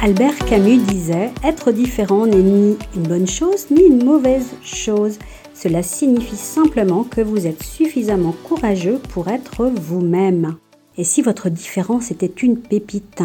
Albert Camus disait Être différent n'est ni une bonne chose ni une mauvaise chose. Cela signifie simplement que vous êtes suffisamment courageux pour être vous-même. Et si votre différence était une pépite?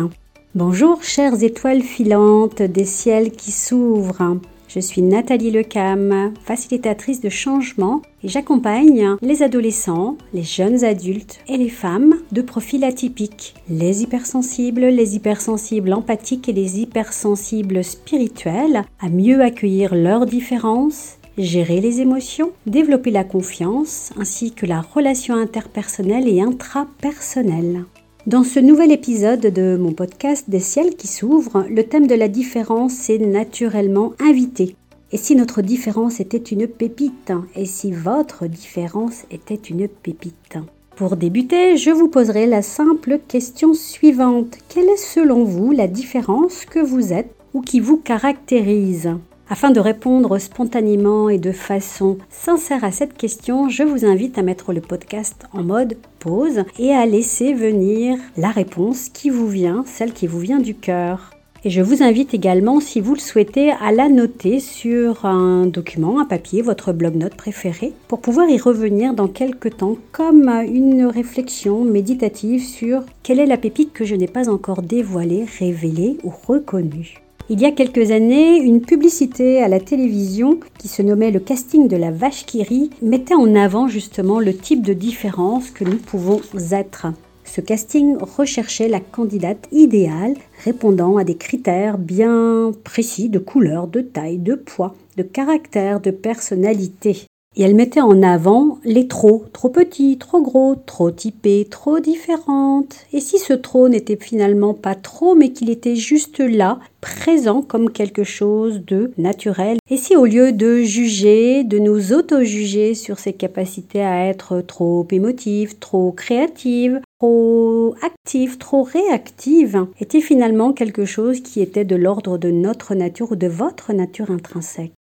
Bonjour chères étoiles filantes des ciels qui s'ouvrent. Je suis Nathalie Lecam, facilitatrice de changement et j'accompagne les adolescents, les jeunes adultes et les femmes de profils atypiques, les hypersensibles, les hypersensibles empathiques et les hypersensibles spirituels à mieux accueillir leurs différences gérer les émotions, développer la confiance ainsi que la relation interpersonnelle et intrapersonnelle. Dans ce nouvel épisode de mon podcast Des ciels qui s'ouvrent, le thème de la différence est naturellement invité. Et si notre différence était une pépite Et si votre différence était une pépite? Pour débuter, je vous poserai la simple question suivante. Quelle est selon vous la différence que vous êtes ou qui vous caractérise? Afin de répondre spontanément et de façon sincère à cette question, je vous invite à mettre le podcast en mode pause et à laisser venir la réponse qui vous vient, celle qui vous vient du cœur. Et je vous invite également, si vous le souhaitez, à la noter sur un document, un papier, votre blog-notes préféré, pour pouvoir y revenir dans quelques temps comme une réflexion méditative sur quelle est la pépite que je n'ai pas encore dévoilée, révélée ou reconnue. Il y a quelques années, une publicité à la télévision qui se nommait le casting de la vache qui mettait en avant justement le type de différence que nous pouvons être. Ce casting recherchait la candidate idéale répondant à des critères bien précis de couleur, de taille, de poids, de caractère, de personnalité. Et elle mettait en avant les trop, trop petits, trop gros, trop typés, trop différentes. Et si ce trop n'était finalement pas trop, mais qu'il était juste là, présent comme quelque chose de naturel Et si au lieu de juger, de nous auto-juger sur ses capacités à être trop émotives, trop créatives, trop actives, trop réactives, était finalement quelque chose qui était de l'ordre de notre nature ou de votre nature intrinsèque?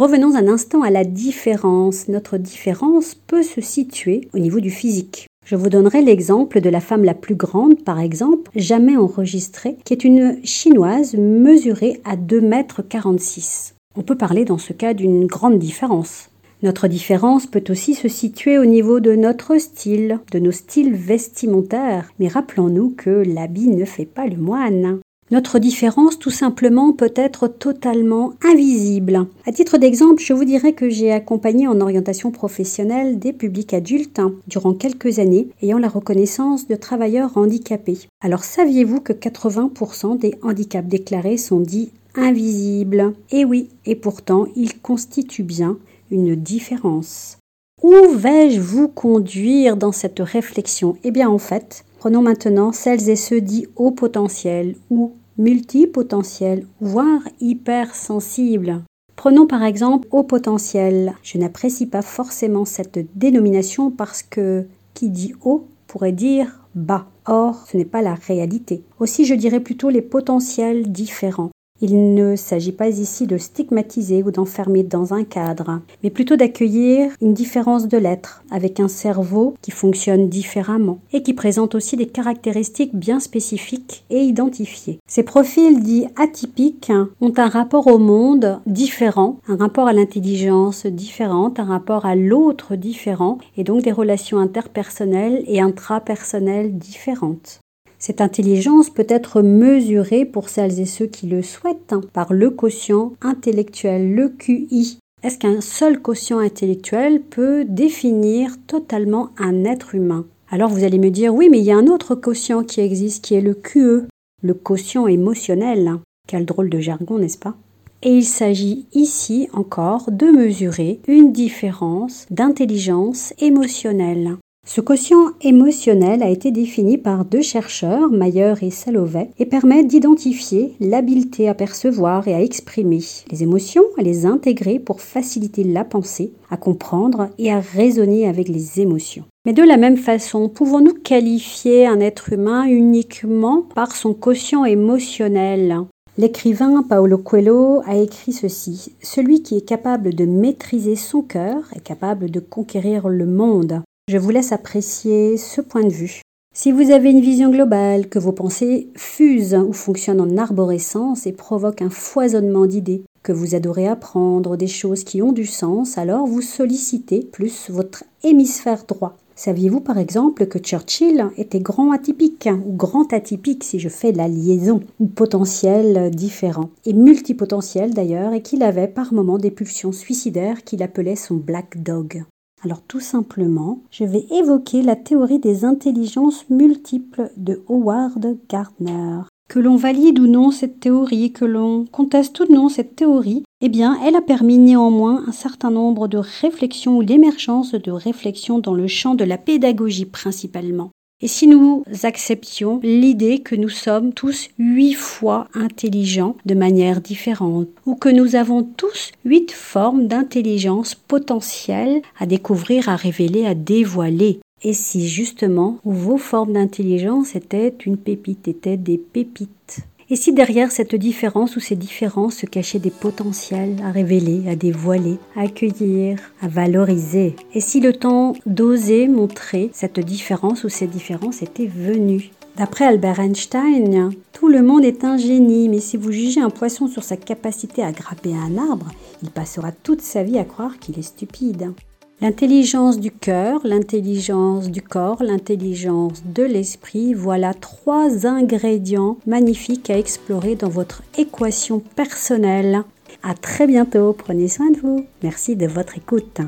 Revenons un instant à la différence. Notre différence peut se situer au niveau du physique. Je vous donnerai l'exemple de la femme la plus grande, par exemple, jamais enregistrée, qui est une chinoise mesurée à 2 mètres 46. On peut parler dans ce cas d'une grande différence. Notre différence peut aussi se situer au niveau de notre style, de nos styles vestimentaires, mais rappelons-nous que l'habit ne fait pas le moine. Notre différence, tout simplement, peut être totalement invisible. À titre d'exemple, je vous dirais que j'ai accompagné en orientation professionnelle des publics adultes durant quelques années ayant la reconnaissance de travailleurs handicapés. Alors saviez-vous que 80% des handicaps déclarés sont dits invisibles? Et oui, et pourtant, ils constituent bien une différence. Où vais-je vous conduire dans cette réflexion? Eh bien en fait, prenons maintenant celles et ceux dits haut potentiel ou multipotentiel, voire hypersensible. Prenons par exemple haut potentiel. Je n'apprécie pas forcément cette dénomination parce que qui dit haut pourrait dire bas. Or, ce n'est pas la réalité. Aussi, je dirais plutôt les potentiels différents. Il ne s'agit pas ici de stigmatiser ou d'enfermer dans un cadre, mais plutôt d'accueillir une différence de l'être, avec un cerveau qui fonctionne différemment et qui présente aussi des caractéristiques bien spécifiques et identifiées. Ces profils dits atypiques ont un rapport au monde différent, un rapport à l'intelligence différente, un rapport à l'autre différent, et donc des relations interpersonnelles et intrapersonnelles différentes. Cette intelligence peut être mesurée pour celles et ceux qui le souhaitent hein, par le quotient intellectuel, le QI. Est-ce qu'un seul quotient intellectuel peut définir totalement un être humain? Alors vous allez me dire oui, mais il y a un autre quotient qui existe qui est le QE, le quotient émotionnel. Quel drôle de jargon, n'est-ce pas? Et il s'agit ici encore de mesurer une différence d'intelligence émotionnelle. Ce quotient émotionnel a été défini par deux chercheurs, Mayer et Salovey, et permet d'identifier l'habileté à percevoir et à exprimer les émotions, à les intégrer pour faciliter la pensée, à comprendre et à raisonner avec les émotions. Mais de la même façon, pouvons-nous qualifier un être humain uniquement par son quotient émotionnel? L'écrivain Paolo Coelho a écrit ceci Celui qui est capable de maîtriser son cœur est capable de conquérir le monde. Je vous laisse apprécier ce point de vue. Si vous avez une vision globale, que vos pensées fusent ou fonctionnent en arborescence et provoquent un foisonnement d'idées, que vous adorez apprendre des choses qui ont du sens, alors vous sollicitez plus votre hémisphère droit. Saviez-vous par exemple que Churchill était grand atypique ou grand atypique si je fais la liaison ou potentiel différent et multipotentiel d'ailleurs et qu'il avait par moments des pulsions suicidaires qu'il appelait son black dog? Alors tout simplement, je vais évoquer la théorie des intelligences multiples de Howard Gardner. Que l'on valide ou non cette théorie, que l'on conteste ou non cette théorie, eh bien, elle a permis néanmoins un certain nombre de réflexions ou l'émergence de réflexions dans le champ de la pédagogie principalement. Et si nous acceptions l'idée que nous sommes tous huit fois intelligents de manière différente, ou que nous avons tous huit formes d'intelligence potentielles à découvrir, à révéler, à dévoiler, et si justement vos formes d'intelligence étaient une pépite, étaient des pépites et si derrière cette différence ou ces différences se cachaient des potentiels à révéler, à dévoiler, à accueillir, à valoriser? Et si le temps d'oser montrer cette différence ou ces différences était venu? D'après Albert Einstein, tout le monde est un génie, mais si vous jugez un poisson sur sa capacité à grapper un arbre, il passera toute sa vie à croire qu'il est stupide. L'intelligence du cœur, l'intelligence du corps, l'intelligence de l'esprit, voilà trois ingrédients magnifiques à explorer dans votre équation personnelle. À très bientôt, prenez soin de vous. Merci de votre écoute.